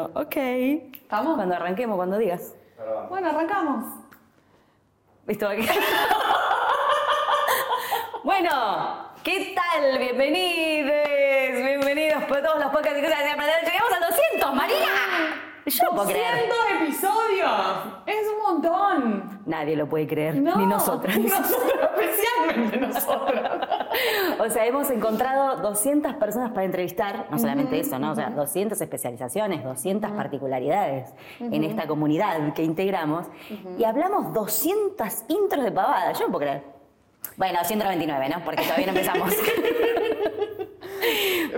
Bueno, ok. ¿Estamos? Cuando arranquemos, cuando digas. Bueno, arrancamos. ¿Listo? bueno, ¿qué tal? Bienvenidos, bienvenidos por todos los podcasts y cosas de aprender. Llegamos a 200, María. Yo no puedo creer. 200 episodios. Es un montón. Nadie lo puede creer, No, ni nosotras. Ni nosotras, especialmente nosotras. O sea, hemos encontrado 200 personas para entrevistar, no solamente eso, ¿no? O sea, 200 especializaciones, 200 particularidades en esta comunidad que integramos y hablamos 200 intros de pavada, yo no puedo creer. Bueno, 199, ¿no? Porque todavía no empezamos.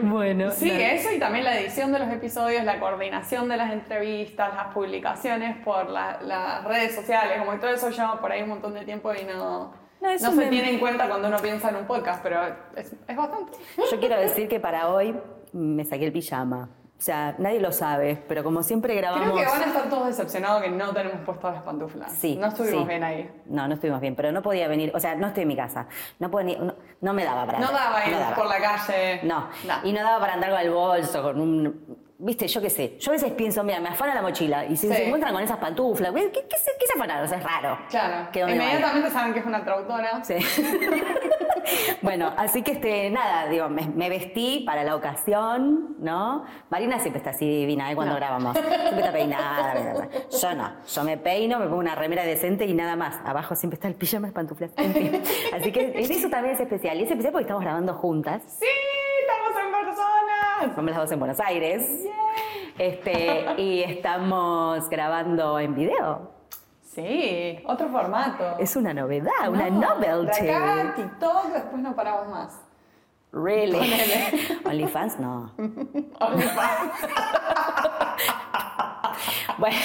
bueno, Sí, eso y también la edición de los episodios, la coordinación de las entrevistas, las publicaciones por la- las redes sociales, como que todo eso lleva por ahí un montón de tiempo y no, No, se me- tiene en cuenta cuando uno piensa en un podcast, pero es, es bastante. Yo quiero decir que para hoy me saqué el pijama. O sea, nadie lo sabe, pero como siempre grabamos... Creo que van a estar todos decepcionados que no tenemos puestas las pantuflas. Sí. No estuvimos sí. bien ahí. No, no estuvimos bien, pero no podía venir, o sea, no estoy en mi casa. No, puedo ni- no, no me daba para No andar, daba ir daba. por la calle. No. No. y no daba para andar con el bolso, con un... Viste, yo qué sé. Yo a veces pienso, mira, me afana la mochila y si Sí. se encuentran con esas pantuflas, ¿qué, qué, qué se, qué se afanaron? O sea, es raro. Claro. Inmediatamente saben que es una traductora. Sí. bueno, así que este, nada, digo, me, me vestí para la ocasión, ¿no? Marina siempre está así divina, ¿eh? Cuando No. grabamos. Siempre está peinada. Yo no. Yo me peino, me pongo una remera decente y nada más. Abajo siempre está el pijama de pantuflas. En fin. Así que eso también es especial. Y es especial porque estamos grabando juntas. ¡Sí! ¡Estamos en personas! Somos las dos en Buenos Aires. Este, y estamos grabando en video. Sí, otro formato. Es una novedad, una No, novelty. De acá, TikTok, después no paramos más. Really. OnlyFans no. OnlyFans. Bueno,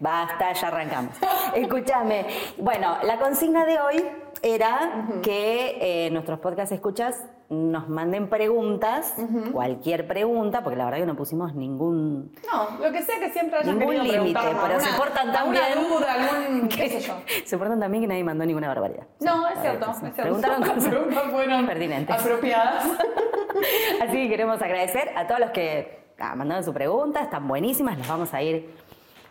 basta, ya arrancamos. Escúchame. Bueno, la consigna de hoy era que eh, nuestros podcast escuchas nos manden preguntas, cualquier pregunta, porque la verdad que no pusimos ningún... No, lo que sea que siempre hayan Ningún límite, pero se portan tan bien. duda, algún, qué sé yo. Se portan también que nadie mandó ninguna barbaridad. No, es cierto, sí. es cierto. Preguntaron cosas preguntas fueron pertinentes. apropiadas. Así que queremos agradecer a todos los que ah, mandaron su pregunta, están buenísimas, las vamos a ir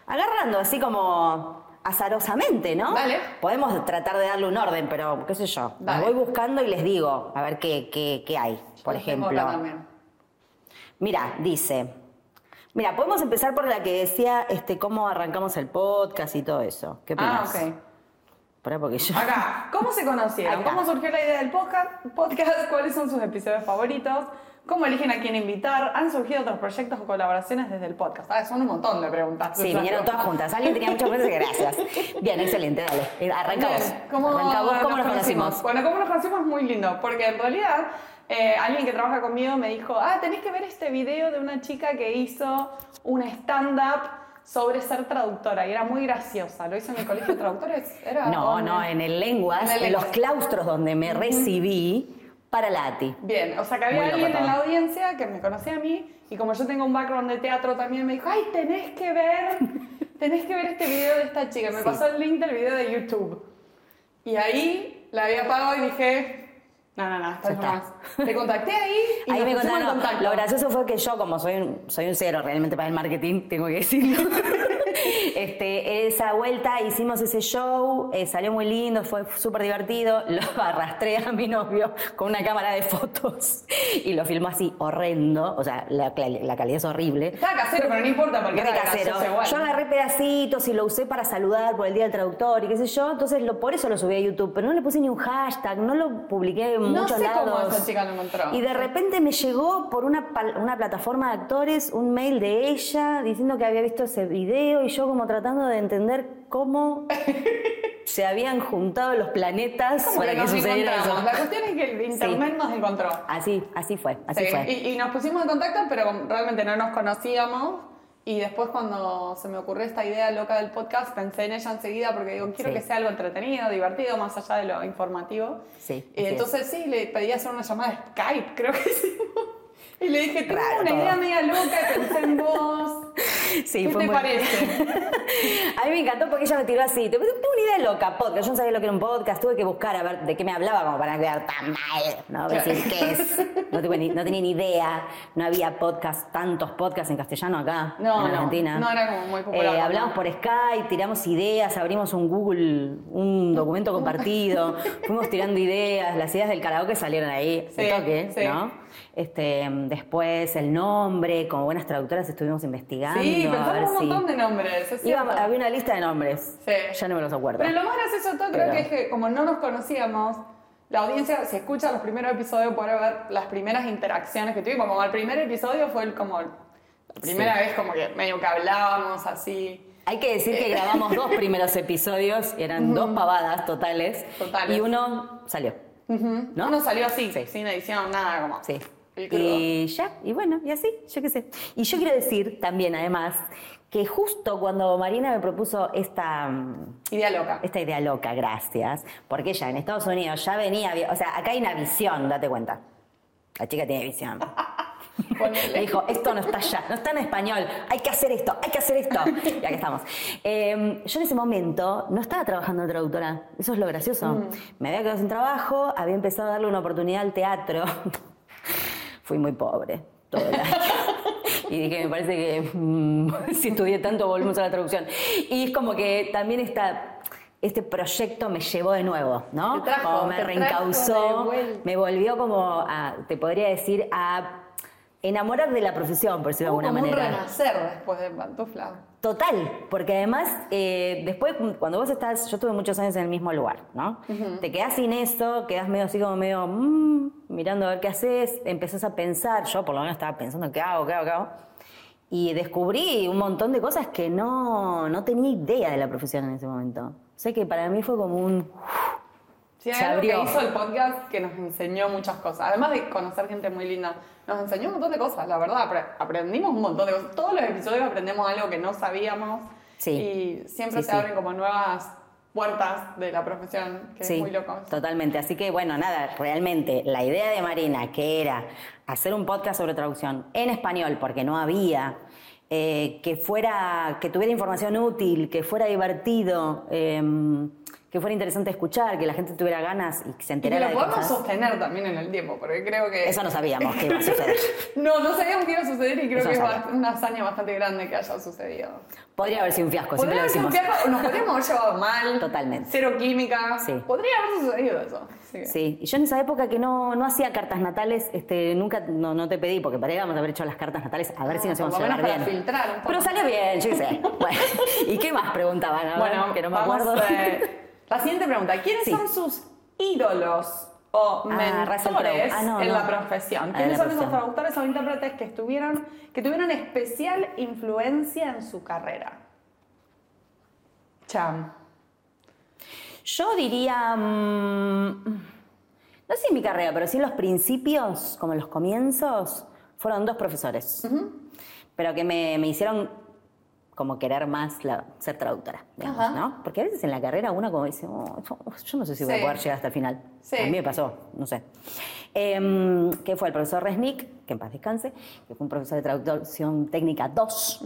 agarrando así como azarosamente, ¿no? Dale. Podemos tratar de darle un orden, pero qué sé yo, las voy buscando y les digo, a ver qué, qué, qué hay, por Yo ejemplo. Mira, dice, mira, podemos empezar por la que decía este, cómo arrancamos el podcast y todo eso. ¿Qué Ah, opinas? ok. Pará, porque yo... Acá, ¿cómo se Ahí conocieron? ¿Cómo surgió la idea del podcast? ¿Cuáles son sus episodios favoritos? ¿Cómo eligen a quién invitar? ¿Han surgido otros proyectos o colaboraciones desde el podcast? Ah, son un montón de preguntas. Sí, vinieron todas juntas. Alguien tenía muchas preguntas, gracias. Bien, excelente, dale. Eh, Arranca vos. Bien, ¿Cómo, Arranca vos, ¿cómo nos conocimos? Bueno, ¿cómo nos conocimos? Es muy lindo, porque en realidad eh, alguien que trabaja conmigo me dijo, ah, tenés que ver este video de una chica que hizo un stand-up sobre ser traductora y era muy graciosa. Lo hizo en el colegio de traductores. Era No, donde- no, en el lenguas, En en, el los lenguas. claustros donde me recibí para la ATI. Bien, o sea que había Muy alguien en la audiencia que me conocía a mí y como yo tengo un background de teatro también me dijo, ay, tenés que ver, tenés que ver este video de esta chica. Me Sí. pasó el link del video de YouTube. Y ahí la había apagado y dije, no, no, no, Ya esta es está. más. Te contacté ahí y Ahí me contaron, no, lo gracioso fue que yo, como soy un, soy un cero realmente para el marketing, tengo que decirlo. este, esa vuelta hicimos ese show, eh, salió muy lindo, fue súper divertido. Lo arrastré a mi novio con una cámara de fotos y lo filmó así horrendo. O sea, la, la calidad es horrible. Estaba casero, pero no importa porque era casero. igual. Yo agarré pedacitos y lo usé para saludar por el Día del Traductor y qué sé yo. Entonces, lo, por eso lo subí a YouTube. Pero no le puse ni un hashtag, no lo publiqué en No muchos sé cómo esa chica lo encontró. Y de repente me llegó por una, una plataforma de actores un mail de ella diciendo que había visto ese video y yo como tratando de entender cómo se habían juntado los planetas para que nos sucediera eso. La cuestión es que el internet nos encontró. Así, así fue, así Sí, fue. Y, y nos pusimos en contacto, pero realmente no nos conocíamos. Y después cuando se me ocurrió esta idea loca del podcast, pensé en ella enseguida porque digo, quiero Sí. que sea algo entretenido, divertido, más allá de lo informativo. Sí, Y entonces sí, le pedí hacer una llamada de Skype, creo que sí. Y le dije, tengo Raro una idea media loca, pensé en vos. Sí, ¿Qué fue te muy- parece? A mí me encantó porque ella me tiró así. Tuve tuve una idea loca, podcast. Yo no sabía lo que era un podcast. Tuve que buscar a ver de qué me hablaba como para no quedar tan mal. ¿no? Decir qué es. No, tuve ni- no tenía ni idea. No había podcast, tantos podcasts en castellano acá, No, en no. Argentina. No era como muy popular, Eh, ¿no? hablamos por Skype, tiramos ideas, abrimos un Google, un documento compartido. fuimos tirando ideas. Las ideas del karaoke salieron ahí. Sí, toque, sí. ¿no? Este, después el nombre, como buenas traductoras estuvimos investigando. Sí, ver pensamos un si- montón de nombres, es Iba- había una lista de nombres. Sí. Ya no me los acuerdo. Pero lo más gracioso de todo creo Pero- que es que como no nos conocíamos, la audiencia, si escucha los primeros episodios, puede ver las primeras interacciones que tuvimos. Como el primer episodio fue el, como la primera Sí. vez como que medio que hablábamos así. Hay que decir que grabamos dos primeros episodios, eran dos pavadas totales, Totales. y uno salió. ¿No? Uno salió así, Sí. sin edición, nada como. Sí. Y ya, y bueno, y así, yo qué sé. Y yo quiero decir también, además, que justo cuando Marina me propuso esta, mm, Idea loca. esta idea loca, gracias, porque ella en Estados Unidos ya venía, o sea, acá hay una visión, date cuenta. La chica tiene visión. Me dijo, esto no está allá, no está en español, hay que hacer esto, hay que hacer esto. Y aquí estamos. Eh, yo en ese momento no estaba trabajando de traductora, eso es lo gracioso. Me había quedado sin trabajo, había empezado a darle una oportunidad al teatro. Fui muy pobre todo el año. Y dije, me parece que mm, si estudié tanto, volvemos a la traducción. Y es como que también esta, este proyecto me llevó de nuevo, ¿no? Trajo, como me reencauzó, me volvió como, a, te podría decir, a enamorar de la profesión, por decirlo de Hubo alguna como un manera. renacer después de Pantufla. Total, porque además, eh, después, cuando vos estás, yo estuve muchos años en el mismo lugar, ¿no? Te quedás sin esto, quedás medio así como medio, mm, mirando a ver qué haces, empezás a pensar, yo por lo menos estaba pensando, ¿qué hago, qué hago, qué hago? Y descubrí un montón de cosas que no, no tenía idea de la profesión en ese momento. O sea que para mí fue como un... Sí, Se algo que abrió. hizo el podcast que nos enseñó muchas cosas. Además de conocer gente muy linda, nos enseñó un montón de cosas, la verdad. apre- Aprendimos un montón de cosas. Todos los episodios aprendemos algo que no sabíamos. Sí. Y siempre Sí, se sí. abren como nuevas puertas de la profesión, que Sí, es muy loco. totalmente. Así que bueno, nada, realmente la idea de Marina, que era hacer un podcast sobre traducción en español, porque no había, eh, que fuera, que tuviera información útil, que fuera divertido, eh, que fuera interesante escuchar, que la gente tuviera ganas y que se Y que enterara lo de podemos sostener también en el tiempo, porque creo que... Eso no sabíamos que iba a suceder. No, no sabíamos que iba a suceder y creo Eso que es no una hazaña bastante grande que haya sucedido. Podría haber sido un fiasco, siempre Podría lo haber sido un decimos. viaje, nos podríamos haber llevado mal. Totalmente. Cero química. Sí. Podría haber sucedido eso. Sí, y yo en esa época que no, no hacía cartas natales, este, nunca no, no te pedí, porque podríamos haber hecho las cartas natales a ver si nos Ah, íbamos a lo llevar bien. para filtrar un poco. Pero salió bien, yo qué sé. Bueno, ¿y qué más preguntaban? A ver, Bueno, que no me vamos, acuerdo. eh, la siguiente pregunta. ¿Quiénes Sí. son sus ídolos o Ah, mentores. Ah, no, en no. la profesión? Ah, ¿Quiénes la son esos traductores o intérpretes que, estuvieron, que tuvieron especial influencia en su carrera? Cham. Yo diría, mm, no sé en mi carrera, pero sí en los principios, como en los comienzos, fueron dos profesores, pero que me, me hicieron como querer más la- ser traductora, digamos. ¿no? Porque a veces en la carrera uno como dice, "Oh, yo- no sé si voy Sí. a poder llegar hasta el final. Sí. A mí me pasó, no sé. Em, que fue el profesor Resnick, que en paz descanse, que fue un profesor de traducción técnica 2,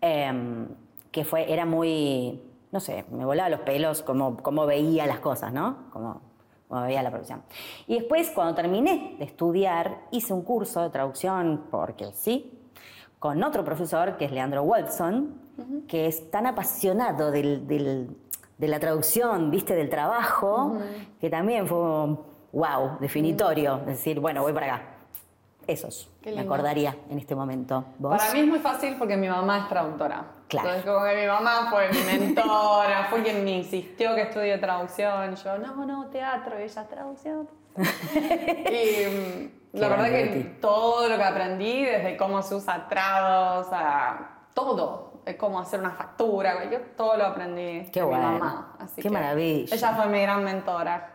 em, que fue, era muy, no sé, me volaba los pelos como, como veía las cosas, ¿no? Como, como veía la profesión. Y después, cuando terminé de estudiar, hice un curso de traducción, porque sí, con otro profesor, que es Leandro Watson, que es tan apasionado del- del- de la traducción, viste, del trabajo, que también fue, wow, definitorio. Es decir, bueno, voy para acá. Esos, me acordaría en este momento. ¿Vos? Para mí es muy fácil porque mi mamá es traductora. Claro. Entonces, como que mi mamá fue mi mentora, fue quien me insistió que estudie traducción. Yo, no, no, teatro, y ella, traducción. y mm, la Qué verdad que todo lo que aprendí, desde cómo se usa trados, a todo, cómo hacer una factura, yo todo lo aprendí Qué de mi bueno. mamá. Así Qué que maravilla. Ella fue mi gran mentora.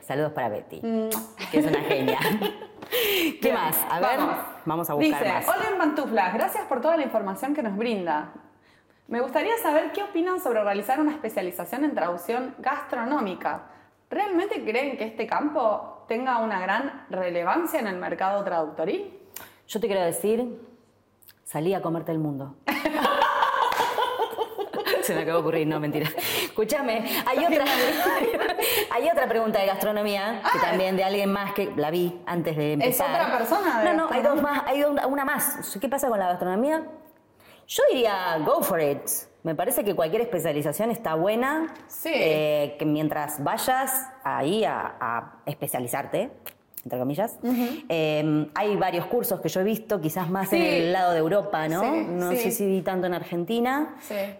Saludos para Betty, Mm. que es una genia. ¿Qué Bien, más? A ver, vamos. vamos, a buscar Dice, más. hola en pantuflas, gracias por toda la información que nos brinda. Me gustaría saber qué opinan sobre realizar una especialización en traducción gastronómica. ¿Realmente creen que este campo tenga una gran relevancia en el mercado traductoril? Yo te quiero decir, salí a comerte el mundo. Se me acaba de ocurrir, no, mentira. Escúchame, hay otra, hay otra pregunta de gastronomía, que también de alguien más que la vi antes de empezar. otra persona de No, no, hay dos más, hay una una más. ¿Qué pasa con la gastronomía? Yo diría, go for it. Me parece que cualquier especialización está buena. Sí. eh, que mientras vayas ahí a, a especializarte, entre comillas. eh, hay varios cursos que yo he visto, quizás más en el lado de Europa, ¿no? Sí, no sí. sé si vi tanto en Argentina.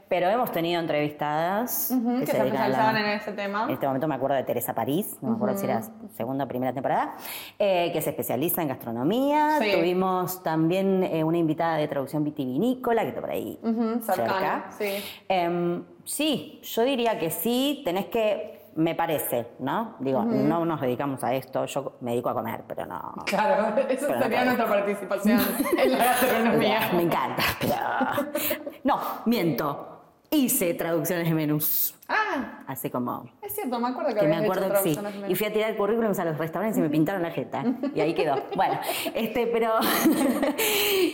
Pero hemos tenido entrevistadas que se especializaban en ese tema. En este momento me acuerdo de Teresa París, no me acuerdo si era segunda o primera temporada, eh, que se especializa en gastronomía. Tuvimos también eh, una invitada de traducción vitivinícola, que está por ahí cercana, cerca. sí. Em, sí, yo diría que sí, tenés que, me parece, ¿no? Digo, no nos dedicamos a esto, yo me dedico a comer, pero no. Claro, eso sería no. nuestra participación en la gastronomía. Me encanta, pero... No, miento. Hice traducciones de menús. Ah, Así como es cierto, me acuerdo que, que me habías hecho acuerdo que sí. Y fui a tirar currículums a los restaurantes y me pintaron la jeta. Y ahí quedó. Bueno, este, pero.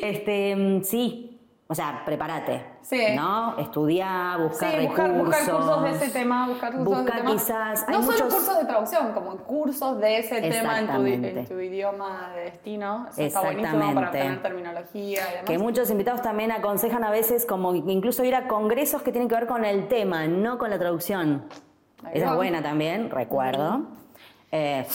este, mm, sí. O sea, prepárate. Sí. ¿No? Estudia, buscar Sí, buscar, recursos. buscar cursos de ese tema, buscar cursos de Busca ese tema. quizás. No hay solo muchos. cursos de traducción, como cursos de ese tema en tu, en Exactamente. tu idioma de destino. Eso está buenísimo para Exactamente. obtener terminología y demás. Que muchos invitados también aconsejan a veces como incluso ir a congresos que tienen que ver con el tema, no con la traducción. Ahí Esa va. es buena también, recuerdo. Eh,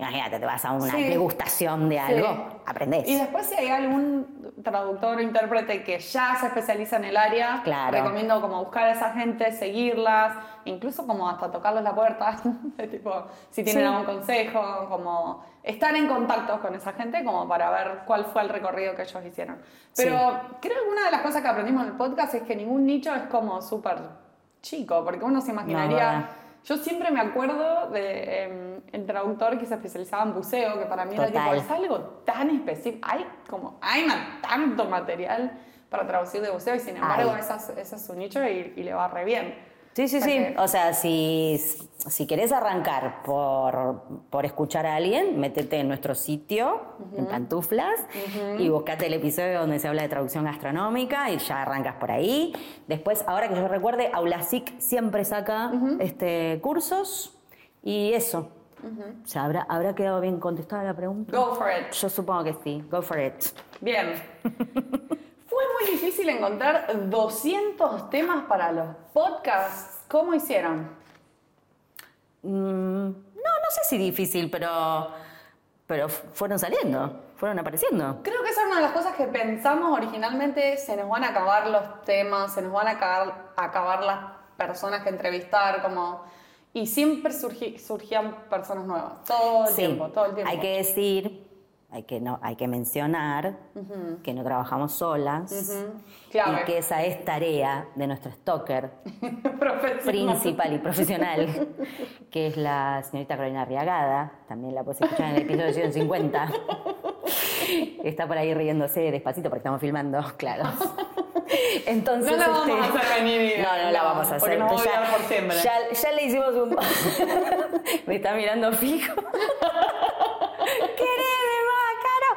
imagínate, te vas a una Sí. degustación de Sí. algo, aprendés. Y después si hay algún traductor o intérprete que ya se especializa en el área, Claro. recomiendo como buscar a esa gente, seguirlas, incluso como hasta tocarles la puerta, tipo, si tienen Sí. algún consejo, como estar en contacto con esa gente como para ver cuál fue el recorrido que ellos hicieron. Pero creo que una de las cosas que aprendimos en el podcast es que ningún nicho es como súper chico, porque uno se imaginaría... yo siempre me acuerdo de em, el traductor que se especializaba en buceo, que para mí era tipo, es algo tan específico. Hay como, hay tanto material para traducir de buceo y sin embargo ese es, ese es su nicho y, y le va re bien. Sí, sí, sí. O sea, si, si querés arrancar por, por escuchar a alguien, métete en nuestro sitio, en pantuflas, y buscate el episodio donde se habla de traducción gastronómica y ya arrancas por ahí. Después, ahora que yo recuerde, Aulasic siempre saca este, cursos y eso. O sea, ¿habrá, ¿habrá quedado bien contestada la pregunta? Go for it. Yo supongo que sí. Go for it. Bien. Fue muy difícil encontrar 200 temas para los podcasts. ¿Cómo hicieron? Mm, no, no sé si difícil, pero, pero fueron saliendo, fueron apareciendo. Creo que esa es una de las cosas que pensamos originalmente, se nos van a acabar los temas, se nos van a acabar, acabar las personas que entrevistar, como... Y siempre surgían personas nuevas, todo el Sí, tiempo, todo el tiempo. Hay que decir, hay que, no, hay que mencionar que no trabajamos solas Clave. y que esa es tarea de nuestro stalker principal y profesional, que es la señorita Carolina Arriagada, también la puedes escuchar en el episodio 150. Está por ahí riéndose despacito porque estamos filmando, claro. Entonces, No la vamos este, a hacer venir y- No, no la no, vamos a hacer. va a Ya- odiar por. Ya, ya le hicimos un. Me está mirando fijo. Quereme más, Caro.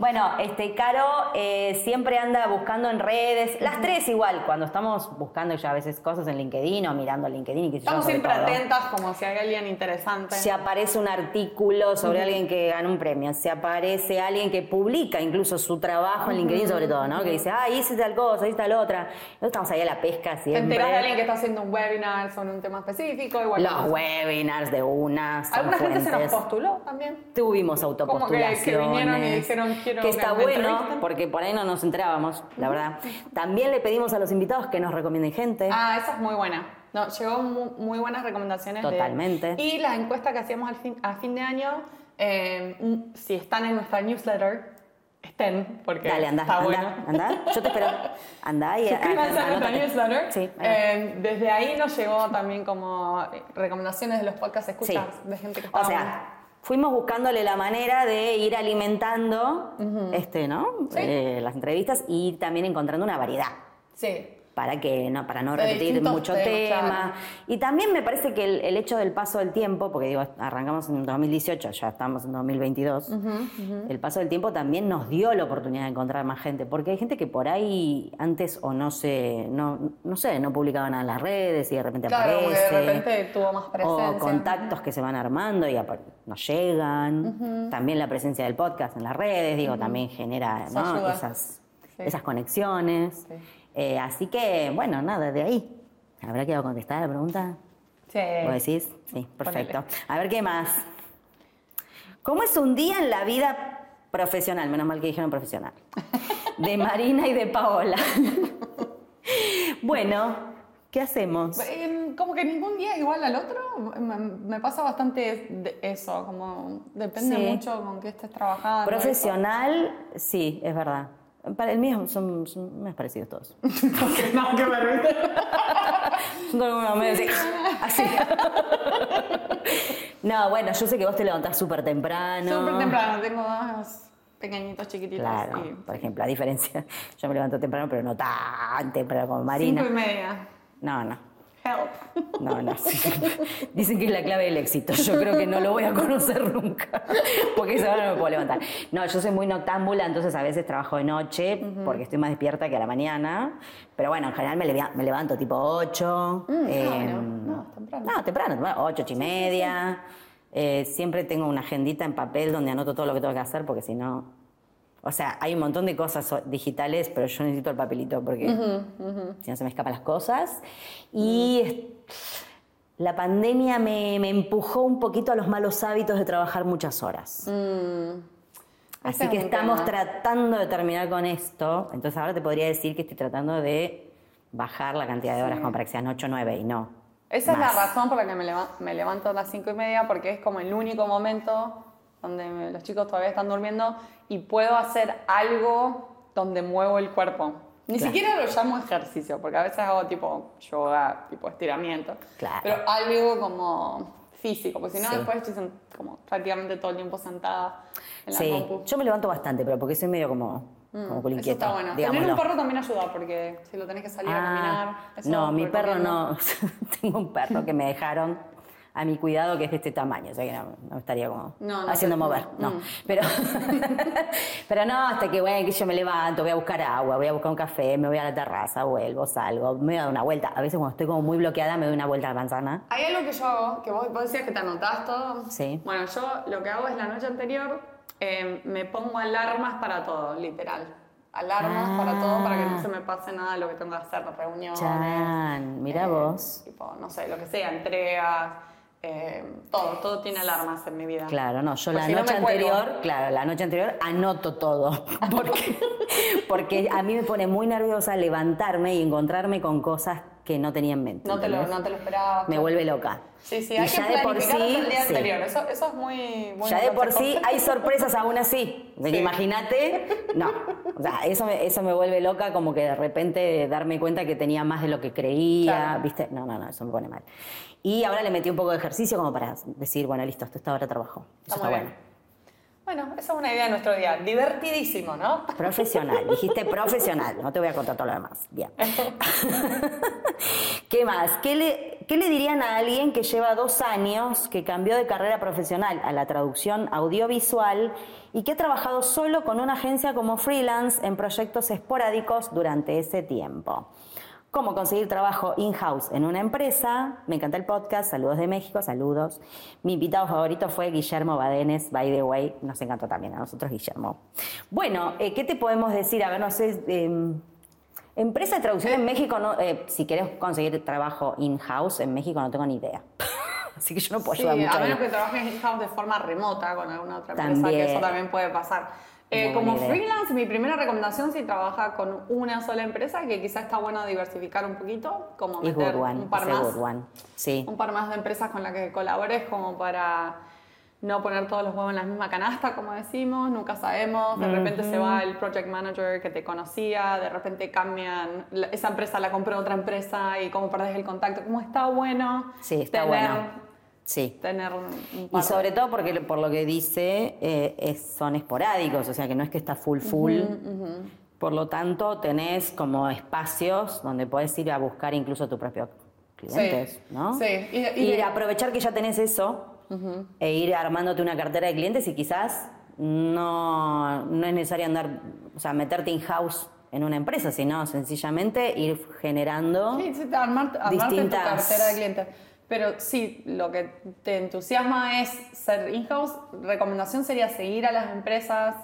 Bueno, este, Caro eh, siempre anda buscando en redes, las tres igual, cuando estamos buscando ya a veces cosas en LinkedIn o mirando LinkedIn y yo, Estamos siempre todo. atentas como si hay alguien interesante. Si aparece un artículo sobre alguien que ganó un premio, si aparece alguien que publica incluso su trabajo en LinkedIn sobre todo, ¿no? Que dice, ah, hice tal cosa, hice tal otra. Nosotros estamos ahí a la pesca Te siempre. enteras de alguien que está haciendo un webinar sobre un tema específico. Igual Los webinars de una, Alguna gente se nos fuentes. postuló también. Tuvimos Como que- que autopostulaciones. vinieron y dijeron, "Quiero que está bueno, entrevisten". porque por ahí no nos enterábamos, la verdad. También le pedimos a los invitados que nos recomienden gente. Ah, esa es muy buena. No, llegó mu- muy, buenas recomendaciones. de- Totalmente. y la encuesta que hacíamos al fin, a fin de año, eh, si están en nuestra newsletter, estén, porque Dale, anda, está anda, bueno. anda. Yo te espero. Anda y Suscríbanse a nuestra newsletter. Sí. Eh, desde ahí nos llegó también como recomendaciones de los podcasts escuchas de gente que O estaba sea, fuimos buscándole la manera de ir alimentando este, ¿no? Sí. Eh, las entrevistas y también encontrando una variedad. Sí. Para que no para no De repetir mucho temas, tema claro. y también me parece que el, el hecho del paso del tiempo porque digo arrancamos en 2018 ya estamos en 2022 el paso del tiempo también nos dio la oportunidad de encontrar más gente porque hay gente que por ahí antes o no se no no sé no publicaban nada en las redes y de repente Claro, aparece de repente tuvo más presencia. o contactos que se van armando y nos llegan. También la presencia del podcast en las redes, digo, también genera esas, Sí. esas conexiones. Sí. Eh, así que, bueno, nada, de ahí. ¿Habrá quedado contestada la pregunta? Sí. ¿Vos decís? Sí, perfecto. A ver, ¿qué más? ¿Cómo es un día en la vida profesional? Menos mal que dijeron profesional. De Marina y de Paola. bueno, ¿qué hacemos? Em, Como que ningún día igual al otro, me, pasa bastante eso, como depende Sí. mucho con qué estés trabajando. Profesional, sí, es verdad. Para el mío son, son más parecidos todos. no, que viste. Son todos como medio así. así. No, bueno, yo sé que vos te levantás súper temprano. Súper temprano, tengo dos pequeñitos, chiquititos. Claro, y por ejemplo, a diferencia, yo me levanto temprano, pero no tan temprano como Marina. Cinco y media. No, no. Help. No, no. sí. Dicen que es la clave del éxito. Yo creo que no lo voy a conocer nunca. Porque esa hora no me puedo levantar. No, yo soy muy noctámbula, entonces a veces trabajo de noche porque estoy más despierta que a la mañana. Pero bueno, en general me, levanto tipo 8. Mm, bueno. No, temprano. No, temprano, temprano, 8, 8 y media. Eh, siempre tengo una agendita en papel donde anoto todo lo que tengo que hacer porque si no. O sea, hay un montón de cosas digitales, pero yo necesito el papelito porque si no se me escapan las cosas. Y la pandemia me, me empujó un poquito a los malos hábitos de trabajar muchas horas. Mm. Así que estamos tema. tratando de terminar con esto. Entonces ahora te podría decir que estoy tratando de bajar la cantidad de horas como para que sean 8 o 9 y no. Esa es la razón por la que me, leva- me levanto a las cinco y media, porque es como el único momento donde los chicos todavía están durmiendo y puedo hacer algo donde muevo el cuerpo. Ni Claro. siquiera lo llamo ejercicio, porque a veces hago tipo yoga, tipo estiramiento. Claro. Pero algo como físico, porque si no Sí. después estoy como prácticamente todo el tiempo sentada en la Sí, compu. yo me levanto bastante, pero porque soy medio como, como culo Eso está bueno. Tener digámoslo. un perro también ayuda, porque si lo tenés que salir a Ah, caminar. eso no, mi perro no. Tengo un perro que me dejaron a mi cuidado que es de este tamaño, o sea que no, no estaría como No, no haciendo mover, no, mm. Pero, pero no, hasta que bueno, que yo me levanto, voy a buscar agua, voy a buscar un café, me voy a la terraza, vuelvo, salgo, me voy a dar una vuelta. A veces cuando estoy como muy bloqueada me doy una vuelta a la manzana. Hay algo que yo hago, que vos, vos decías que te anotás todo. Sí. Bueno, yo lo que hago es la noche anterior eh, me pongo alarmas para todo, literal. Alarmas para todo, para que no Ah. se me pase nada de lo que tengo que hacer, reuniones. Chan, mira eh, vos. Tipo, no sé, lo que sea, entregas, eh, todo, todo tiene alarmas en mi vida. Claro, no, yo Pues la si no noche cuelgo. anterior, claro, la noche anterior anoto todo, porque, porque a mí me pone muy nerviosa levantarme y encontrarme con cosas que no tenía en mente. No te, lo, no te lo esperaba. Me vuelve loca. Sí, sí, Y hay que ya de por sí, el día sí. anterior. Eso, eso es muy bueno. Ya de por sí hay sorpresas aún así. Sí. Imagínate, no. O sea, eso me, eso me vuelve loca como que de repente darme cuenta que tenía más de lo que creía, Claro. ¿viste? No, no, no, eso me pone mal. Y ahora le metí un poco de ejercicio como para decir, bueno, listo, hasta esta hora trabajo. Eso Está está muy bueno. Bueno, esa es una idea de nuestro día. Divertidísimo, ¿no? Profesional, dijiste profesional, no te voy a contar todo lo demás. Bien. ¿Qué más? ¿Qué le, ¿Qué le dirían a alguien que lleva dos años, que cambió de carrera profesional a la traducción audiovisual y que ha trabajado solo con una agencia como freelance en proyectos esporádicos durante ese tiempo? Cómo conseguir trabajo in-house en una empresa. Me encanta el podcast. Saludos de México, saludos. Mi invitado favorito fue Guillermo Badenes, by the way. Nos encantó también a nosotros, Guillermo. Bueno, eh, ¿qué te podemos decir? A ver, no sé. eh, empresa de traducción en México, no, eh, si querés conseguir trabajo in-house en México, no tengo ni idea. Así que yo no puedo Sí, ayudar mucho. a menos ahí. que trabajes in-house de forma remota con alguna otra empresa, También. que eso también puede pasar. Eh, como freelance, mi primera recomendación si trabaja con una sola empresa, que quizás está bueno diversificar un poquito, como meter good one, un par más, good one. Sí. un par más de empresas con las que colabores como para no poner todos los huevos en la misma canasta, como decimos, nunca sabemos, de repente se va el project manager que te conocía, de repente cambian, esa empresa la compró otra empresa y cómo perdés el contacto, como está bueno Sí, está tener, bueno. Sí. tener un Y de- sobre todo porque por lo que dice eh, es- son esporádicos, o sea que no es que está full full. Por lo tanto, tenés como espacios donde podés ir a buscar incluso tu propio clientes, Sí, ¿no? sí. Y- de- aprovechar que ya tenés eso e ir armándote una cartera de clientes y quizás no, no es necesario andar, o sea, meterte in-house en una empresa, sino sencillamente ir generando... Sí, sí, armar- armarte Distintas- tu cartera de clientes. Pero sí, lo que te entusiasma es ser in-house. Recomendación sería seguir a las empresas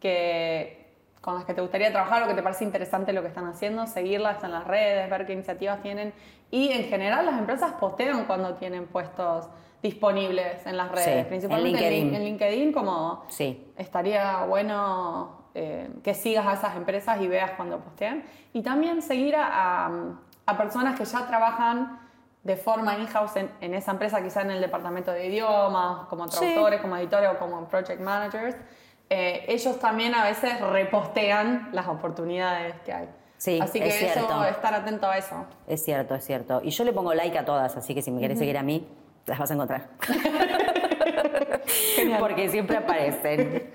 que, con las que te gustaría trabajar o que te parece interesante lo que están haciendo, seguirlas en las redes, ver qué iniciativas tienen. Y en general las empresas postean cuando tienen puestos disponibles en las redes, Sí, en principalmente LinkedIn. en LinkedIn, como Sí. estaría bueno eh, que sigas a esas empresas y veas cuando postean. Y también seguir a, a- a personas que ya trabajan de forma in-house en, en esa empresa, quizá en el departamento de idiomas, como Sí. traductores, como editores o como project managers. Eh, ellos también a veces repostean las oportunidades que hay. Sí, Así que es eso, cierto. estar atento a eso. Es cierto, es cierto. Y yo le pongo like a todas, así que si me querés seguir a mí, las vas a encontrar. Porque siempre aparecen.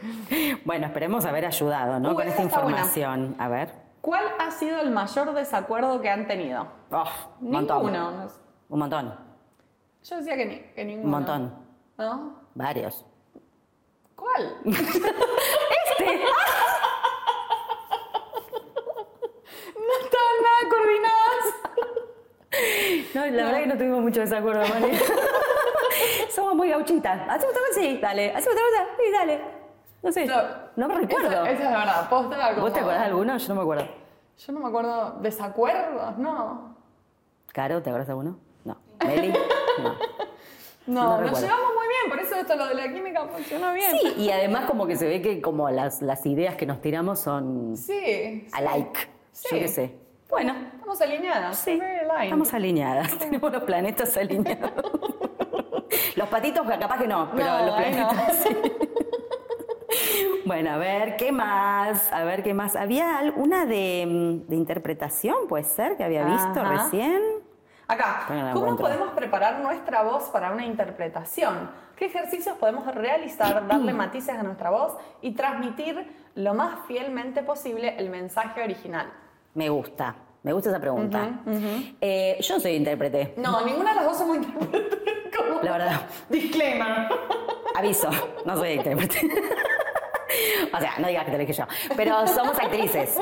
Bueno, esperemos haber ayudado, ¿no? Uh, Con esta está buena. información. A ver. ¿Cuál ha sido el mayor desacuerdo que han tenido? Oh, un montón. No. Un montón. Yo decía que, ni, que ninguno. Un montón. ¿No? Varios. ¿Cuál? Este. No estaban nada coordinadas. No, la verdad que no tuvimos mucho desacuerdo, Mari. Somos muy gauchitas. ¿Hacemos otra? Sí, dale. ¿Hacemos otra cosa? Sí, dale. No sé. No me recuerdo. Esa, esa es la verdad. Posta, como- ¿Vos te acordás de alguno? Yo no me acuerdo. Yo no me acuerdo. ¿Desacuerdos? No. ¿Caro, te acordás de alguno? No. ¿Meli? No. No, No nos llevamos muy bien. Por eso esto lo de la química funcionó bien. Sí, y además como que se ve que como las, las ideas que nos tiramos son Sí. alike. Sí. Yo qué sé. Bueno, Estamos alineadas. sí, estamos alineadas. Tenemos los planetas alineados. los patitos capaz que no, pero No, los no. planetas sí. Bueno, a ver, ¿qué más? A ver, ¿qué más? Había una de, mm, de interpretación, puede ser, que había visto Ajá. recién. Acá, ¿cómo podemos preparar nuestra voz para una interpretación? ¿Qué ejercicios podemos realizar, darle matices a nuestra voz y transmitir lo más fielmente posible el mensaje original? Me gusta, me gusta esa pregunta. Eh, yo soy intérprete, No, ninguna de las dos somos intérpretes. La verdad. Disclaimer. Aviso, no soy intérprete. o sea, no digas que te lo dije yo. Pero somos actrices.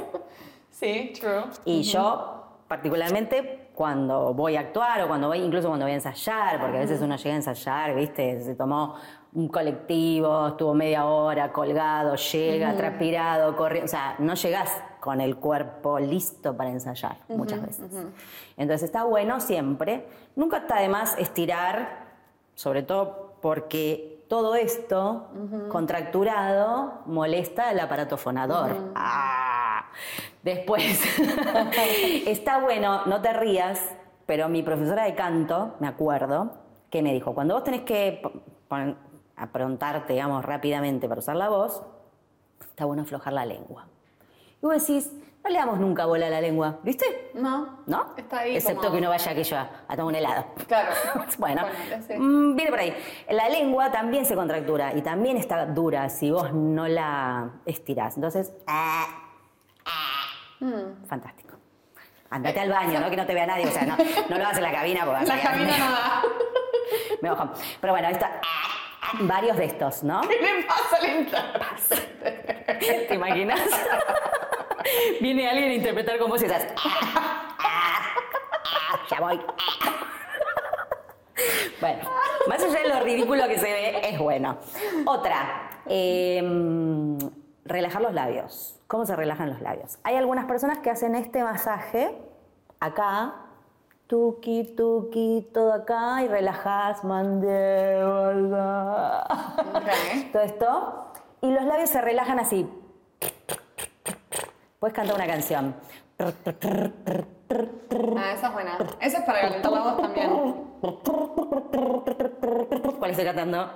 Sí, true. Y yo, particularmente, cuando voy a actuar o cuando voy, incluso cuando voy a ensayar, porque a veces uno llega a ensayar, ¿viste? Se tomó un colectivo, estuvo media hora colgado, llega, transpirado, corriendo. O sea, no llegás con el cuerpo listo para ensayar muchas veces. Entonces está bueno siempre. Nunca está de más estirar, sobre todo porque todo esto contracturado molesta el aparato fonador. Ah. Después, está bueno, no te rías, pero mi profesora de canto, me acuerdo, que me dijo, cuando vos tenés que aprontarte, digamos, rápidamente para usar la voz, está bueno aflojar la lengua. Y vos decís, no le damos nunca bola a la lengua, ¿viste? No. ¿No? Está ahí Excepto como- que uno vaya aquello a, a tomar un helado. Claro. Bueno, sí. mm, viene por ahí. La lengua también se contractura y también está dura si vos no la estirás. Entonces, ah, Mm. fantástico. Andate al baño, ¿no? Que no te vea nadie. O sea, no, no lo hagas en la cabina porque vas La cabina no da. me bajo. Pero bueno, está, varios de estos, ¿no? ¿Qué le pasa al intérprete? ¿Te imaginas? Viene alguien a interpretar con vos y estás. "Ah, ah, ah, ya voy. ah". Bueno, más allá de lo ridículo que se ve, es bueno. Otra, em, relajar los labios. ¿Cómo se relajan los labios? Hay algunas personas que hacen este masaje acá, tuki, tuki, todo acá, y relajas mandíbula. Ok. Todo esto. Y los labios se relajan así. Puedes cantar una canción. Ah, esa es buena. Esa es para calentar la voz también. ¿Cuál estoy cantando?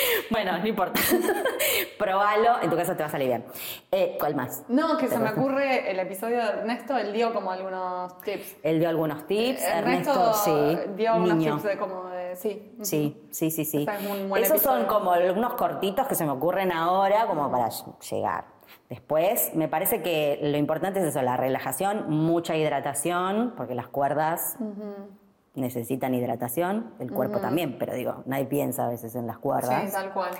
bueno, no importa. Probalo, en tu casa te va a salir bien. Eh, ¿Cuál más? No, que se me ocurre el episodio de Ernesto, él dio como algunos tips. Él dio algunos tips. Ernesto, Ernesto, sí. dio algunos niño. tips de como de. Sí. Sí, sí, sí, sí. Ese es un buen Esos son como algunos cortitos que se me ocurren ahora como para llegar. Después, me parece que lo importante es eso, la relajación, mucha hidratación, porque las cuerdas necesitan hidratación, el cuerpo también, pero digo, nadie piensa a veces en las cuerdas. Sí, tal cual.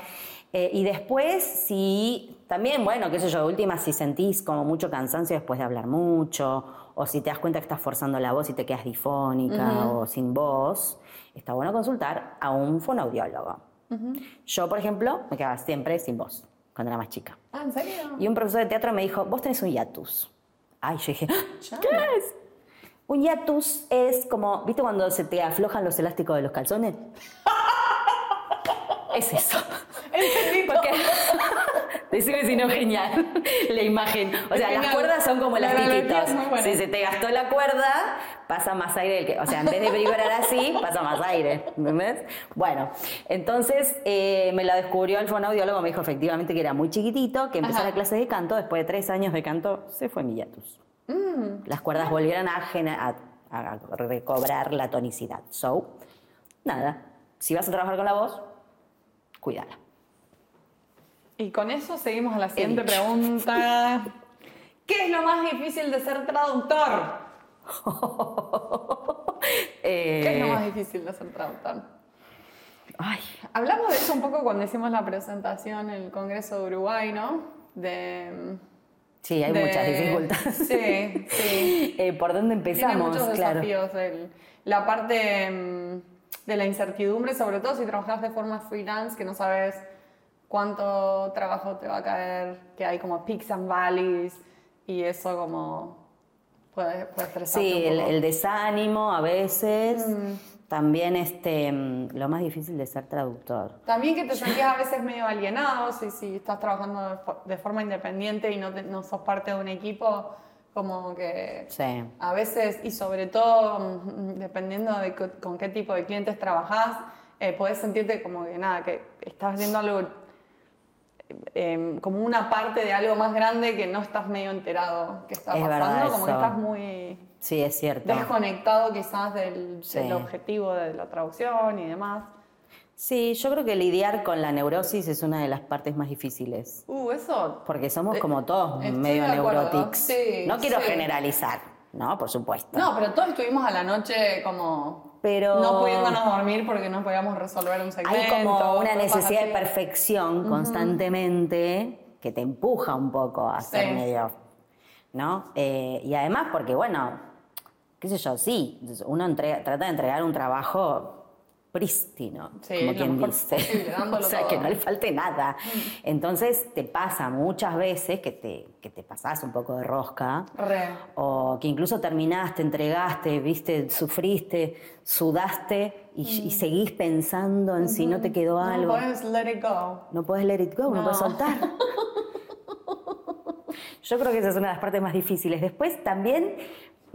Eh, y después, si también, bueno, qué sé yo, de última, si sentís como mucho cansancio después de hablar mucho, o si te das cuenta que estás forzando la voz y te quedas difónica o sin voz, está bueno consultar a un fonoaudiólogo. Yo, por ejemplo, me quedaba siempre sin voz cuando era más chica. Ah, ¿en serio? Y un profesor de teatro me dijo, vos tenés un hiatus. Ay, yo dije, Ya. ¿qué es? Un hiatus es como, ¿viste cuando se te aflojan los elásticos de los calzones? es eso. Entendí Porque, decime si no genial la imagen. O sea, las cuerdas son como La analogía elastiquitos. es muy buena. Si se te gastó la cuerda, pasa más aire. del que- o sea, en vez de vibrar así, pasa más aire. ¿Entendés? Bueno, entonces eh, me lo descubrió el fonoaudiólogo. Me dijo efectivamente que era muy chiquitito, que empezó Ajá. la clase de canto. Después de tres años de canto, se fue mi hiatus. Mm. Las cuerdas volvieron a, gener- a- a recobrar la tonicidad. So, nada. Si vas a trabajar con la voz, cuídala. Y con eso seguimos a la siguiente pregunta. ¿Qué es lo más difícil de ser traductor? Eh, ¿Qué es lo más difícil de ser traductor? Ay, Hablamos de eso un poco cuando hicimos la presentación en el Congreso de Uruguay, ¿no? De, sí, hay de- muchas dificultades. Sí, sí. Eh, ¿Por dónde Tiene empezamos? muchos claro. desafíos. el- la parte mm, de la incertidumbre, sobre todo si trabajas de forma freelance, que no sabes cuánto trabajo te va a caer, que hay como peaks and valleys, y eso como puede, puede estresarte Sí, un el, poco. el desánimo a veces. Mm. También este, mm, lo más difícil de ser traductor. También que te sentías a veces medio alienado, si, si estás trabajando de, fo- de forma independiente y no, te- no sos parte de un equipo, como que Sí. a veces, y sobre todo mm, dependiendo de co- con qué tipo de clientes trabajás, eh, podés sentirte como que nada, que estás haciendo algo eh, como una parte de algo más grande que no estás medio enterado que está Es pasando, como que estás muy Sí, es cierto. desconectado quizás del, Sí. del objetivo de la traducción y demás. Sí, yo creo que lidiar con la neurosis es una de las partes más difíciles. Uh, eso Porque somos Eh, como todos medio neurotics. Sí, no quiero sí. generalizar, ¿no? Por supuesto. No, pero todos estuvimos a la noche como Pero- no pudiéndonos dormir porque no podíamos resolver un segmento. Hay como una necesidad de perfección constantemente que te empuja un poco a ser Sí. medio, ¿no? Eh, y además porque, bueno, qué sé yo, sí, uno entrega- trata de entregar un trabajo prístino, Sí, como quien dice. posible, o sea, todo. que no le falte nada. Entonces te pasa muchas veces que te, que te pasás un poco de rosca. Re. O que incluso terminaste, entregaste, viste, sufriste, sudaste y, y seguís pensando en si no te quedó Mm. No algo. puedes let it go. No puedes let it go, no, No. puedes soltar. Yo creo que esa es una de las partes más difíciles. Después también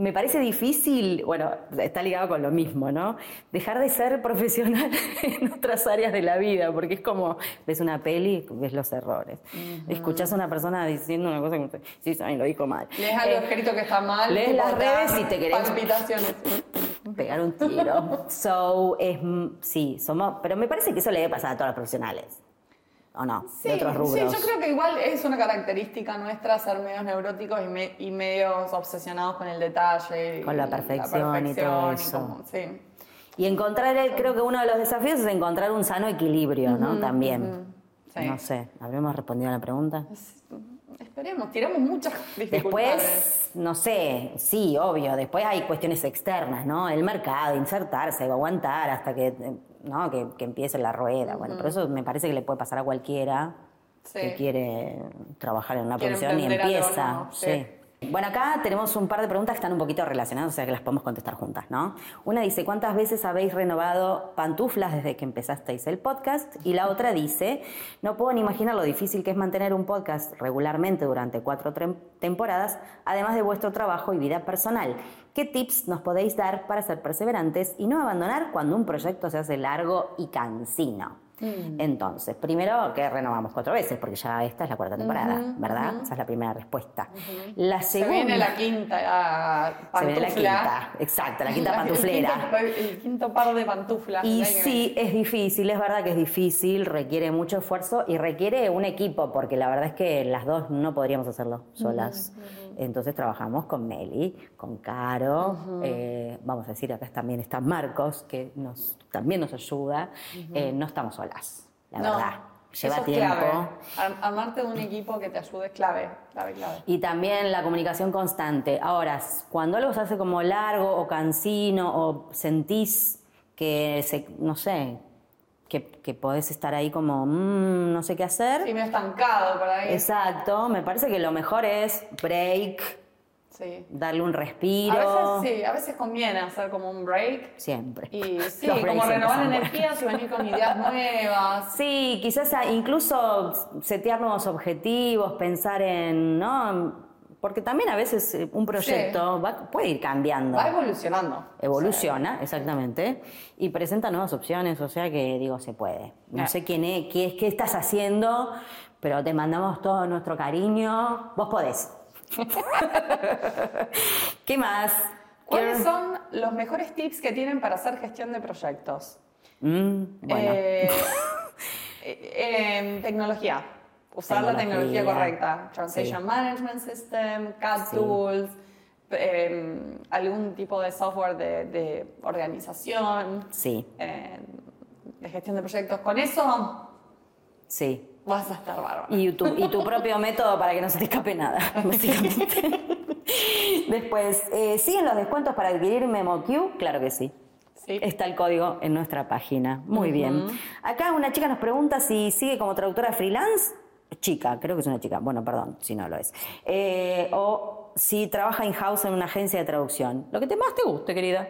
me parece difícil, bueno, está ligado con lo mismo, ¿no? Dejar de ser profesional en otras áreas de la vida, porque es como, ves una peli, ves los errores. Escuchás a una persona diciendo una cosa que, sí, ay, lo dijo mal. Lees algo Eh, escrito que está mal. lees las redes y te querés- Palpitaciones. pegar un tiro. So, es, sí, somos, pero me parece que eso le debe pasar a todos los profesionales. ¿O no? Sí, de otros sí, rubros. yo creo que igual es una característica nuestra ser medios neuróticos y, me- y medios obsesionados con el detalle. y Con la perfección y todo perfección eso. como- sí. Y encontrar, el, creo que uno de los desafíos es encontrar un sano equilibrio, ¿no? También. Sí. No sé, ¿habremos respondido a la pregunta? Esperemos, tiramos muchas dificultades. Después, no sé, sí, obvio, después hay cuestiones externas, ¿no? El mercado, insertarse, aguantar hasta que, ¿no? que, que empiece la rueda. Bueno, pero eso me parece que le puede pasar a cualquiera Sí. que quiere trabajar en una profesión y empieza. sí. Bueno, acá tenemos un par de preguntas que están un poquito relacionadas, o sea que las podemos contestar juntas, ¿no? Una dice, ¿cuántas veces habéis renovado pantuflas desde que empezasteis el podcast? Y la otra dice, no puedo ni imaginar lo difícil que es mantener un podcast regularmente durante cuatro temporadas, además de vuestro trabajo y vida personal. ¿Qué tips nos podéis dar para ser perseverantes y no abandonar cuando un proyecto se hace largo y cansino? Entonces, primero que renovamos cuatro veces, porque ya esta es la cuarta temporada, ¿verdad? Esa es la primera respuesta. La Se segunda. viene la quinta ah, Se viene la pantufla. quinta, exacto, la quinta pantuflera. quinto, el quinto par de pantuflas. Y sí, es difícil, es verdad que es difícil, requiere mucho esfuerzo y requiere un equipo, porque la verdad es que las dos no podríamos hacerlo solas. Entonces trabajamos con Meli, con Caro, eh, vamos a decir, acá también está Marcos, que nos, también nos ayuda. Eh, no estamos solas, la No, verdad. Lleva eso es tiempo. clave. Armarte de un equipo que te ayude es clave, clave, clave. Y también la comunicación constante. Ahora, cuando algo se hace como largo o cansino o sentís que, se, no sé, que, que podés estar ahí como, "Mm, no sé qué hacer. Sí, me he estancado por ahí. Exacto, me parece que lo mejor es break, Sí. darle un A respiro. veces sí, a veces conviene hacer como un break. Siempre. Y sí, Los como renovar energías y venir con ideas nuevas. Sí, quizás a- incluso setear nuevos objetivos, pensar en, ¿no? Porque también a veces eh, un proyecto va- puede ir cambiando. Va evolucionando. Evoluciona, exactamente, y presenta nuevas opciones, o sea que digo, se puede. No Ah. sé quién es, qué, es- qué estás haciendo, pero te mandamos todo nuestro cariño. Vos podés. ¿Qué más? ¿Cuáles son los mejores tips que tienen para hacer gestión de proyectos? Mm, bueno, Eh, eh, tecnología. Usar la tecnología correcta. Translation Sí. Management System, CAD Sí. Tools, em, algún tipo de software de, de organización, sí, em, de gestión de proyectos. Con eso sí. vas a estar bárbaro. Y tu, y tu propio método para que no se te escape nada, básicamente. Después, eh, ¿siguen los descuentos para adquirir MemoQ? Claro que sí. Sí. Está el código en nuestra página. Muy bien. Acá una chica nos pregunta si sigue como traductora freelance. Chica, creo que es una chica. Bueno, perdón, si no lo es. Eh, o si trabaja in-house en una agencia de traducción. Lo que te más te guste, querida.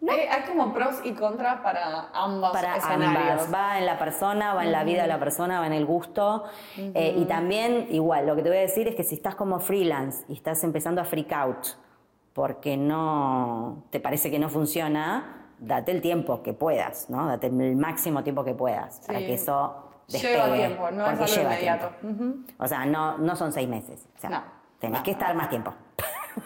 Eh, hay como pros y contras para ambos Para escenarios. ambas. Va en la persona, va en la vida de la persona, va en el gusto. Eh, y también, igual, lo que te voy a decir es que si estás como freelance y estás empezando a freak out porque no te parece que no funciona, date el tiempo que puedas, ¿no? Date el máximo tiempo que puedas para que eso despegue. Lleva tiempo, no es algo inmediato. O sea, no, no son seis meses. O sea, No. tenés No, que no. estar más tiempo.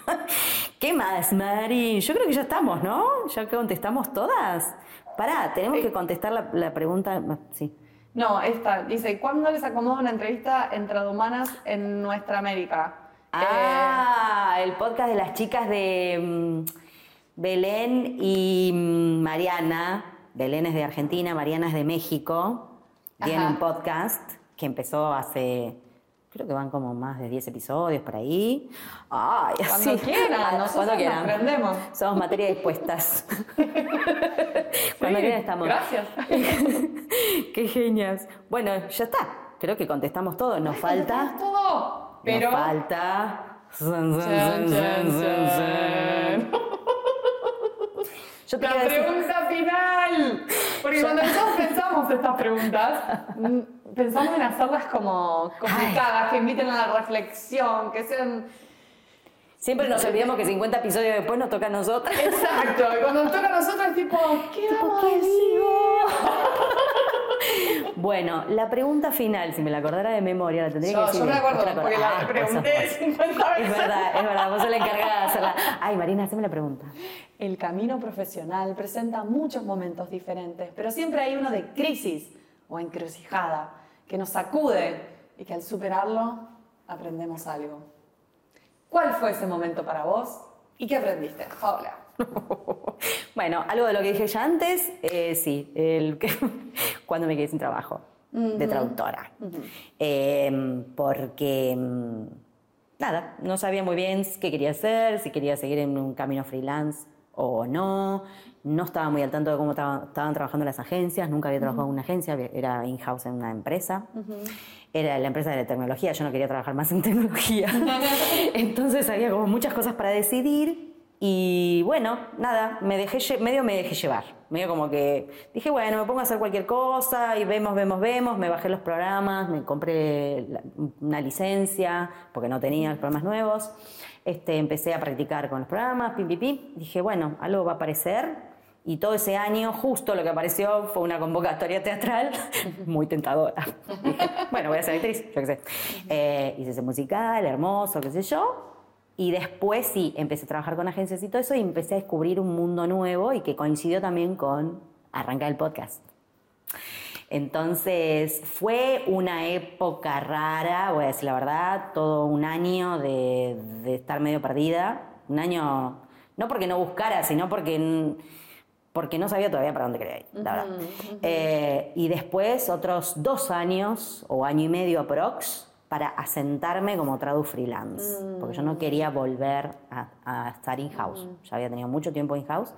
¿Qué más, Mari? Yo creo que ya estamos, ¿no? Ya contestamos todas. Pará, tenemos que contestar la, la pregunta. Sí. No, esta dice, ¿cuándo les acomoda una entrevista entre humanas en nuestra América? Ah, el podcast de las chicas de mm, Belén y mm, Mariana. Belén es de Argentina, Mariana es de México. Tienen Ajá. un podcast que empezó hace, creo que van como más de 10 episodios por ahí. Ay, Cuando así. quieran, nosotros Cuando nos quieran. prendemos. Somos materia dispuestas. Cuando Sí, quieran estamos. Gracias. Qué genias. Bueno, ya está. Creo que contestamos todo. Nos falta. todo. Pero... Nos falta. Yo te La decir- pregunta final. Porque cuando nosotros estas preguntas, mm, pensamos en hacerlas como complicadas, que inviten a la reflexión, que sean... Siempre nos olvidamos que 50 episodios después nos toca a nosotras. Exacto. Y cuando nos toca a nosotros es tipo, ¿qué vamos a ¿Qué decir? Bueno, la pregunta final, si me la acordara de memoria, la tendría que Yo, decir. yo me bien. acuerdo, ¿Te porque la? Ah, pregunté por eso. 50 veces. Es verdad, es verdad. Vos sos la encargada de hacerla. Ay, Marina, haceme la pregunta. El camino profesional presenta muchos momentos diferentes, pero siempre hay uno de crisis o encrucijada que nos sacude y que al superarlo aprendemos algo. ¿Cuál fue ese momento para vos y qué aprendiste? Paola. Bueno, algo de lo que dije ya antes, eh, sí, el cuando me quedé sin trabajo de traductora. Eh, porque, mm, nada, no sabía muy bien qué quería hacer, si quería seguir en un camino freelance o no. No estaba muy al tanto de cómo estaba- estaban trabajando las agencias, nunca había trabajado en una agencia, era in-house en una empresa. Era la empresa de la tecnología, yo no quería trabajar más en tecnología. Entonces había como muchas cosas para decidir y bueno, nada, me dejé, medio me dejé llevar. Medio como que dije, bueno, me pongo a hacer cualquier cosa y vemos, vemos, vemos. Me bajé los programas, me compré una licencia porque no tenía los programas nuevos. Este, empecé a practicar con los programas, pim, pim, pim. Dije, bueno, algo va a aparecer Y todo ese año, justo lo que apareció fue una convocatoria teatral muy tentadora. Dije, bueno, voy a ser actriz, yo qué sé. Eh, hice ese musical, hermoso, qué sé yo. Y después sí, empecé a trabajar con agencias y todo eso y empecé a descubrir un mundo nuevo y que coincidió también con arrancar el podcast. Entonces fue una época rara, voy a decir la verdad, todo un año de, de estar medio perdida. Un año, no porque no buscara, sino porque, porque no sabía todavía para dónde quería ir, la verdad. Eh, y después otros dos años o año y medio aprox para asentarme como tradu freelance, porque yo no quería volver a, a estar in-house. Ya había tenido mucho tiempo in-house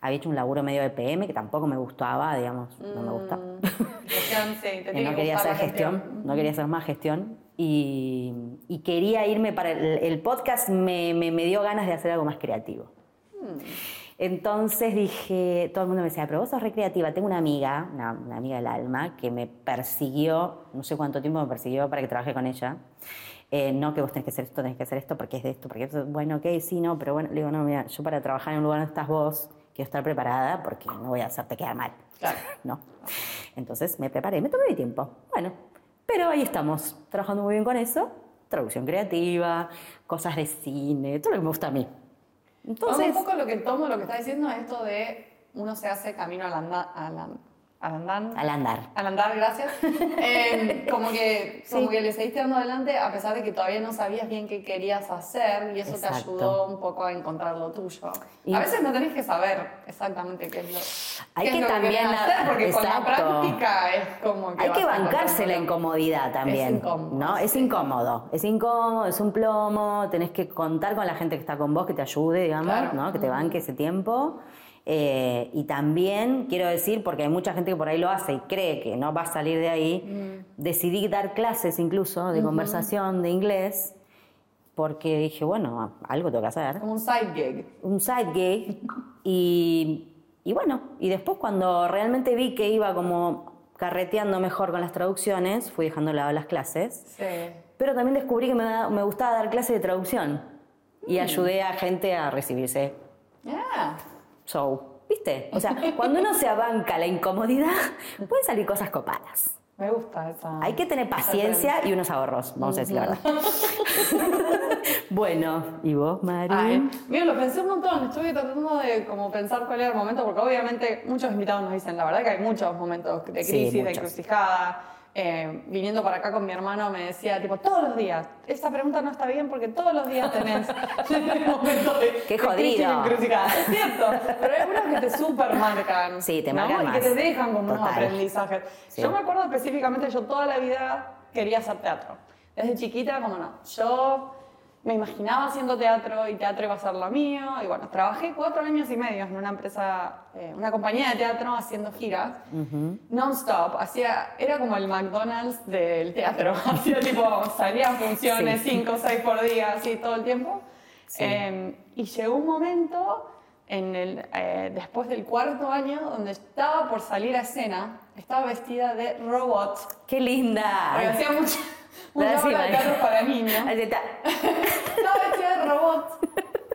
había hecho un laburo medio de PM que tampoco me gustaba, digamos, no me gusta. Gestión, te Que tiene no que quería hacer la gestión, no quería hacer más gestión. Y, y quería irme para el, el podcast, me, me- me dio ganas de hacer algo más creativo. Entonces dije, todo el mundo me decía, pero vos sos recreativa. Tengo una amiga, una, una amiga del alma, que me persiguió, no sé cuánto tiempo me persiguió para que trabaje con ella. Eh, no que vos tenés que hacer esto, tenés que hacer esto, porque es de esto, porque eso, bueno, ok, sí, no, pero bueno, le digo, no, mira, yo para trabajar en un lugar donde estás vos, quiero estar preparada porque no voy a hacerte quedar mal. Claro. No. Entonces me preparé, me tomé mi tiempo. Bueno, pero ahí estamos, trabajando muy bien con eso. Traducción creativa, cosas de cine, todo lo que me gusta a mí. Entonces, un poco lo que tomo, lo que está diciendo es esto de uno se hace camino al, anda, al, an- al andar. al andar. Al andar, gracias. Eh, como que, como que le seguiste dando adelante a pesar de que todavía no sabías bien qué querías hacer y eso te Exacto. ayudó un poco a encontrar lo tuyo. Y- a veces no tenés que saber exactamente qué es lo, Hay qué que es lo también hacer porque con la exacto. práctica es como que Hay que bancarse la incomodidad también. incómodo, ¿no? Es sí. incómodo. Es incómodo, es un plomo. Tenés que contar con la gente que está con vos, que te ayude, digamos, Claro. ¿no? que te banque ese tiempo. Eh, y también quiero decir, porque hay mucha gente que por ahí lo hace y cree que no va a salir de ahí, Mm. decidí dar clases incluso de conversación de inglés, porque dije, bueno, algo tengo que hacer Como un side gig. un side gig y, y bueno, y después cuando realmente vi que iba como carreteando mejor con las traducciones, fui dejando de lado las clases, Sí. pero también descubrí que me, da- me gustaba dar clases de traducción y ayudé a gente a recibirse. Yeah. So, ¿viste? O sea, cuando uno se abanca la incomodidad, pueden salir cosas copadas. Me gusta esa. Hay que tener paciencia y unos ahorros, vamos a decir la verdad. bueno, ¿y vos, Mari? Ay, mira, lo pensé un montón, estuve tratando de como pensar cuál era el momento, porque obviamente muchos invitados nos dicen, la verdad que hay muchos momentos de Sí, crisis, de muchos. encrucijada. Eh, viniendo para acá con mi hermano me decía, tipo, todos los días, esta pregunta no está bien porque todos los días tenés momentos de, Qué jodido. encrucijada. Es cierto, pero hay algunos que te super marcan. Sí, te ¿no? marcan Y que te dejan como unos Total. aprendizajes. Sí. Yo me acuerdo específicamente, yo toda la vida quería hacer teatro. Desde chiquita, como no. Yo me imaginaba haciendo teatro y teatro iba a ser lo mío. Y bueno, trabajé cuatro años y medio en una empresa, eh, una compañía de teatro haciendo giras non-stop. Hacía, era como el McDonald's del teatro. Hacía tipo, salían funciones Sí. cinco o seis por día, así todo el tiempo. Sí. Eh, y llegó un momento en el, eh, después del cuarto año donde estaba por salir a escena, estaba vestida de robot. ¡Qué linda! Porque hacía mucho, mucha Ahora sí, obra de para niños. Ahí está. Estaba vestida de robot.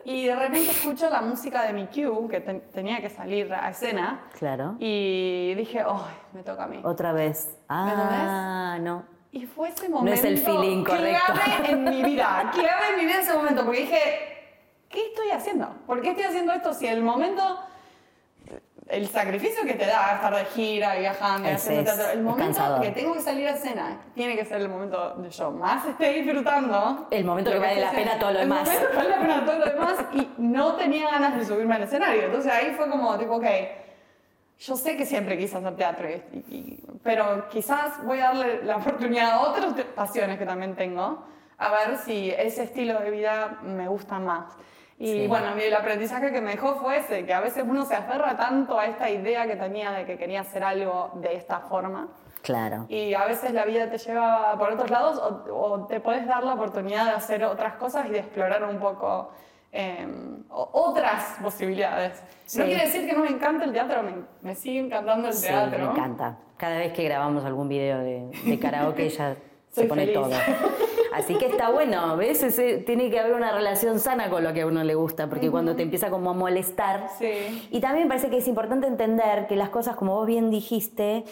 Y de repente escucho la música de mi cue, que ten- tenía que salir a escena. Claro. Y dije, ¡ay, me toca a mí! Otra vez. Ah, no. Y fue ese momento. es el feeling correcto. Clave en mi vida. Clave en mi vida ese momento. Porque dije, ¿qué estoy haciendo? ¿Por qué estoy haciendo esto si el momento. El sacrificio que te da estar de gira, viajando, y Ese haciendo es- teatro. El es momento que tengo que salir a escena tiene que ser el momento de yo más esté disfrutando. El momento que vale la pena todo lo El demás. momento que vale la pena todo lo demás y no tenía ganas de subirme al escenario. Entonces ahí fue como, tipo, ok, yo sé que siempre quise hacer teatro, y- y- pero quizás voy a darle la oportunidad a otras pasiones que también tengo, a ver si ese estilo de vida me gusta más. Y Sí. bueno, a mí el aprendizaje que me dejó fue ese, que a veces uno se aferra tanto a esta idea que tenía de que quería hacer algo de esta forma. Claro. Y a veces la vida te lleva por otros lados o, o te puedes dar la oportunidad de hacer otras cosas y de explorar un poco eh, otras posibilidades. Sí. No quiere decir que no me encante el teatro, me, me sigue encantando el Sí, teatro. me encanta. Cada vez que grabamos algún video de, de karaoke ya se pone feliz. todo. Así que está bueno, ¿ves? Ese- tiene que haber una relación sana con lo que a uno le gusta, porque cuando te empieza como a molestar. Sí. Y también me parece que es importante entender que las cosas, como vos bien dijiste,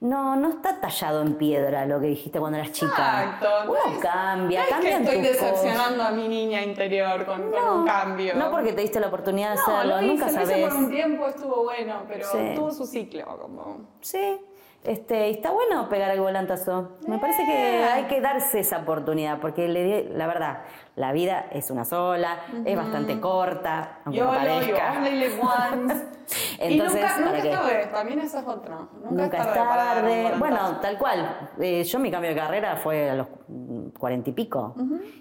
no, no está tallado en piedra lo que dijiste cuando eras chica. Exacto. no Uno es- cambia, no es que estoy decepcionando a mi niña interior con, con un cambio. No porque te diste la oportunidad de No, hacerlo, lo hice, nunca lo hice sabes. por un tiempo, estuvo bueno, pero Sí. tuvo su ciclo. Como... Sí, este, y está bueno pegar el volantazo. Me parece que hay que darse esa oportunidad, porque le di- la verdad, la vida es una sola, es bastante corta, aunque Yo, no yo, parezca. only live once. y Entonces, nunca, ¿para nunca es tarde, también eso es otro. Nunca, Nunca es tarde. para. Bueno, tal cual. Eh, yo mi cambio de carrera fue a los cuarenta y pico.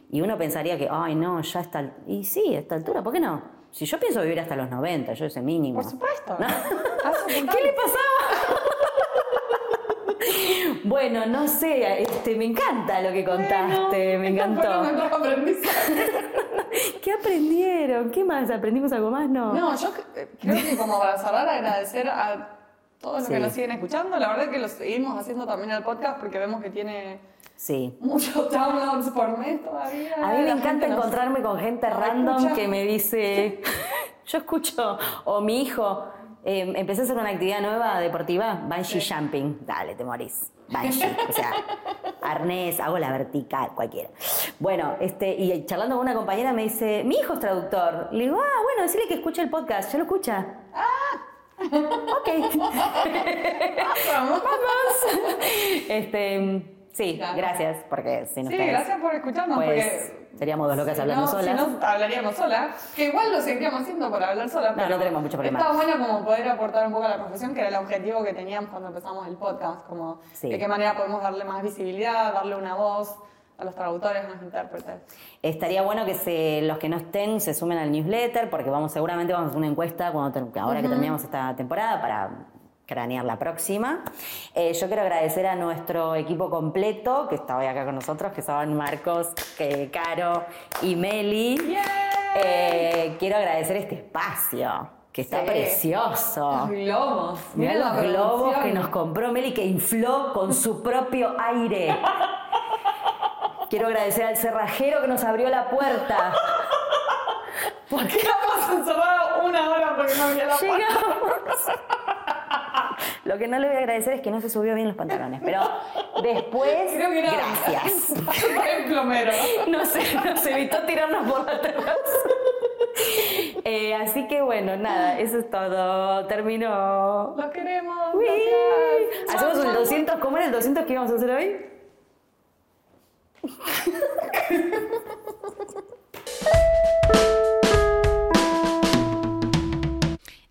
Y uno pensaría que, ay, no, ya está. Y sí, a esta altura, ¿por qué no? Si yo pienso vivir hasta los 90, yo ese mínimo. Por supuesto. ¿Qué le pasaba? Bueno, no sé, este, me encanta lo que contaste, me Bueno, encantó. fue nuestro aprendizaje. ¿Qué aprendieron? ¿Qué más? ¿Aprendimos algo más? No. No, yo eh, creo que como para cerrar agradecer a todos los Sí. que nos siguen escuchando. La verdad que lo seguimos haciendo también el podcast porque vemos que tiene Sí. muchos downloads por mes todavía. A mí me La encanta nos- encontrarme con gente random escucha. que me dice, yo escucho, o mi hijo, eh, empecé a hacer una actividad nueva deportiva, bungee jumping, dale, te morís, bungee, o sea, arnés, hago la vertical, cualquiera. Bueno, este, y charlando con una compañera me dice, mi hijo es traductor. Le digo, ah, bueno, decirle que escuche el podcast, ¿ya lo escucha? Ah. ok. Vamos. Este, sí, Claro. gracias, porque sin Sí, ustedes, gracias por escucharnos. pues, porque seríamos dos locas si hablando no, solas. Si no, hablaríamos solas. Que igual lo seguiríamos haciendo por hablar solas. No, pero no tenemos mucho problema. Está bueno como poder aportar un poco a la profesión, que era el objetivo que teníamos cuando empezamos el podcast. Como Sí. de qué manera podemos darle más visibilidad, darle una voz a los traductores, a los intérpretes. Estaría bueno que se, los que no estén se sumen al newsletter porque vamos seguramente vamos a hacer una encuesta cuando ahora que terminamos esta temporada para cranear la próxima. Eh, yo quiero agradecer a nuestro equipo completo que está hoy acá con nosotros, que son Marcos, que Caro y Meli. Eh, quiero agradecer este espacio, que está Sí. precioso. Los globos. La los globos que nos compró Meli que infló con su propio aire. Quiero agradecer al cerrajero que nos abrió la puerta. Porque Quedamos encerrados una hora porque no había la puerta. llegamos. Lo que no le voy a agradecer es que no se subió bien los pantalones, pero después, Creo que gracias. el plomero. Nos evitó tirarnos por la terraza. Eh, así que bueno, nada, eso es todo. Terminó. Los queremos. Uy. Gracias. Hacemos chau. 200, ¿cómo era el 200 que íbamos a hacer hoy?